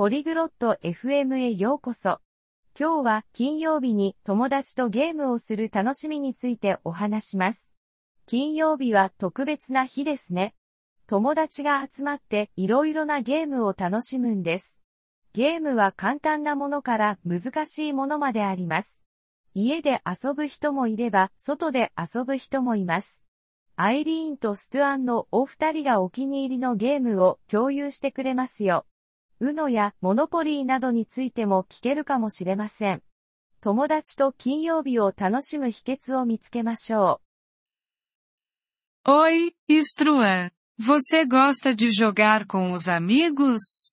ポリグロット FM へようこそ。今日は金曜日に友達とゲームをする楽しみについてお話します。金曜日は特別な日ですね。友達が集まっていろいろなゲームを楽しむんです。ゲームは簡単なものから難しいものまであります。家で遊ぶ人もいれば、外で遊ぶ人もいます。アイリーンとストゥアンのお二人がお気に入りのゲームを共有してくれますよ。ウノやモノポリーなどについても聞けるかもしれません。友達と金曜日を楽しむ秘訣を見つけましょう。Oi, Struan. Você gosta de jogar com os amigos?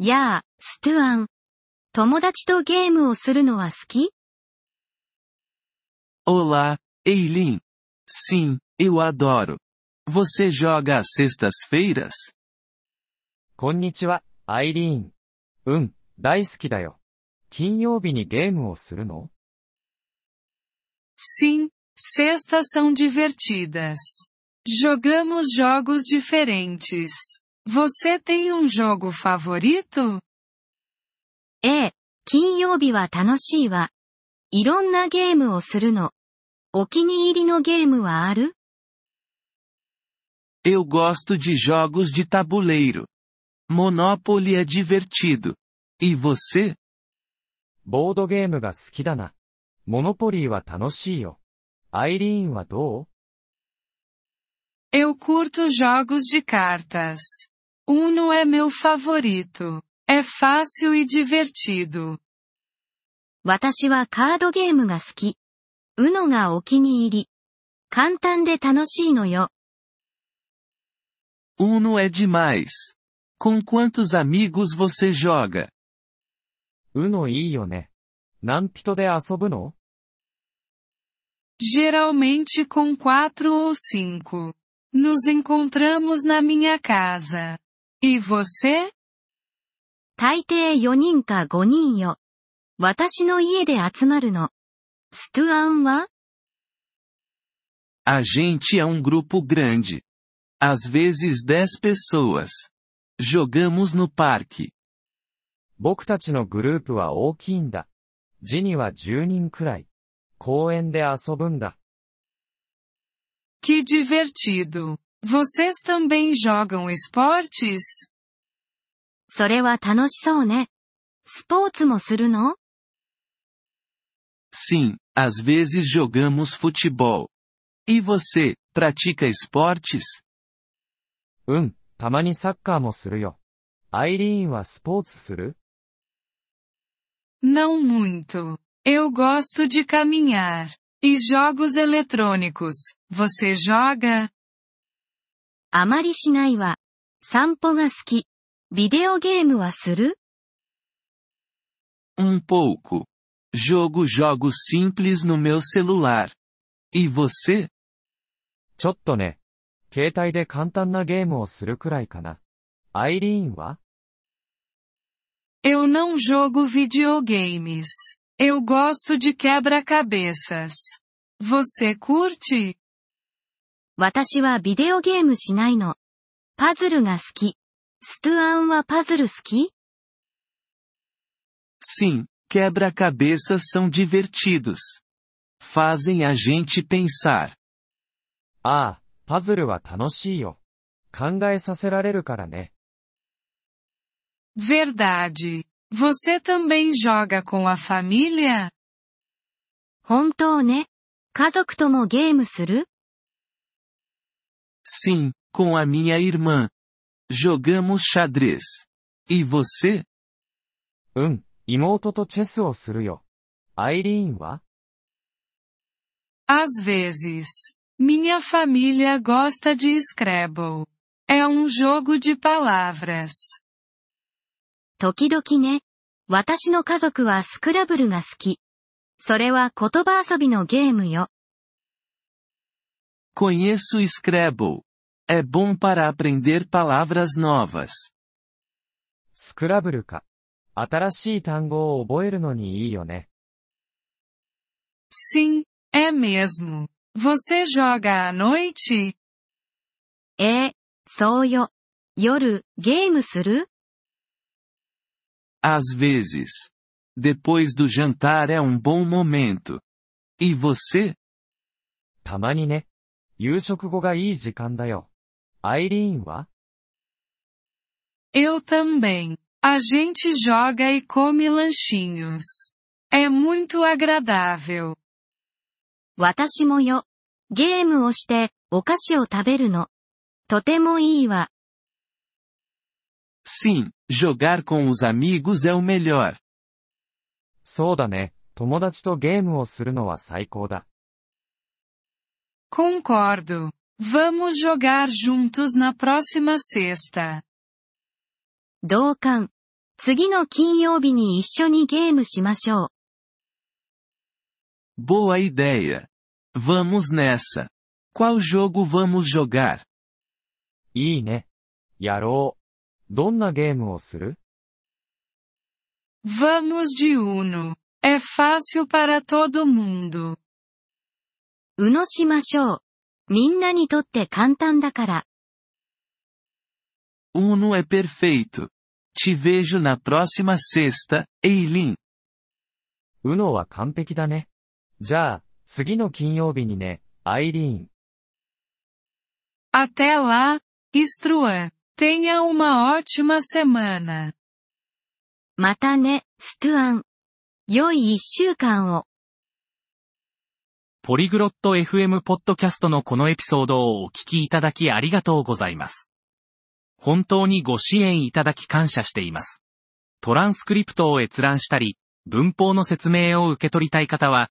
やあ、ストゥアン。友達とゲームをするのは好き Olá, Eileen. Sim, eu adoro. Você joga às sextas-feiras? こんにちは、アイリーン。うん、大好きだよ。金曜日にゲームをするの Sim, sextas são divertidas. Jogamos jogos diferentes. Você tem um jogo favorito? ええ、金曜日は楽しいわ。いろんなゲームをするの。お気に入りのゲームはある Eu gosto de jogos de tabuleiro. Monopoly é divertido. E você? ボードゲームが好きだな。モノポリーは楽しいよ。アイリーンはどう Eu curto jogos de cartas. Uno é meu favorito. É fácil e divertido. 私はカードゲームが好き。うのがお気に入り。簡単で楽しいのよ。Uno é demais. Com quantos amigos você joga? うのいいよね。何人で遊ぶの Geralmente com quatro ou cinco. Nos encontramos na minha casa. E você? 大抵4人か5人よ。私の家で集まるの。ストゥアンは A gente é um grupo grande. Às vezes 10 pessoas. Jogamos no parque. 僕たちのグループは大きいんだ。ジニは10人くらい。公園で遊ぶんだ。Que divertido! Vocês também jogam esportes? それは楽しそうね。スポーツもするの Sim, às vezes jogamos futebol. E você, pratica esportes? うん、 たまにサッカーもするよ。アイリーンはスポーツする Não muito. Eu gosto de caminhar. E jogos eletrônicos. Você joga? あまりしないわ。散歩が好き。ビデオゲームはする Um pouco. Jogo jogos simples no meu celular. E você? ちょっとね。 携帯で簡単なゲームをするくらいかな。アイリーンは Eu não jogo videogames. Eu gosto de quebra-cabeças. Você curte? 私はビデオゲームしないの。パズルが好き。ストゥアンはパズル好き Sim, quebra-cabeças são divertidos. Fazem a gente pensar. ああ、 パズルは楽しいよ。考えさせられるからね。Verdade. Você também joga com a família? 本当ね。家族ともゲームする Sim, com a minha irmã. Jogamos xadrez. E você? うん、妹とチェスをするよ。アイリーンは Às vezes. Minha família gosta de Scrabble. É um jogo de palavras. 時々ね。私の家族はスクラブルが好き。それは言葉遊びのゲームよ。Conheço Scrabble. É bom para aprender palavras novas. スクラブルか。新しい単語を覚えるのにいいよね。Sim, é mesmo. Você joga à noite? ええ、そうよ。夜、ゲームする Às vezes. Depois do jantar é um bom momento. E você? たまにね。夕食後がいい時間だよ。アイリーンは Eu também. A gente joga e come lanchinhos. É muito agradável. 私もよ。ゲームをして、お菓子を食べるの。とてもいいわ。Sim, jogar com os amigos é o melhor. そうだね。友達とゲームをするのは最高だ。Concordo. Vamos jogar juntos na próxima sexta. 同感。次の金曜日に一緒にゲームしましょう。Boa ideia. Vamos nessa. Qual jogo vamos jogar? いいね。やろう。どんなゲームをする Vamos de Uno. É fácil para todo mundo. うのしましょう。みんなにとって簡単だから。 Uno é perfeito. Te vejo na próxima sexta, Eileen. うのは完璧だね。じゃあ、 次の金曜日にね、アイリーン。Até lá, Struan. Tenha uma ótima semana. またね、ストゥアン。良い一週間を。ポリグロット FM ポッドキャストのこのエピソードをお聞きいただきありがとうございます。本当にご支援いただき感謝しています。トランスクリプトを閲覧したり、文法の説明を受け取りたい方は、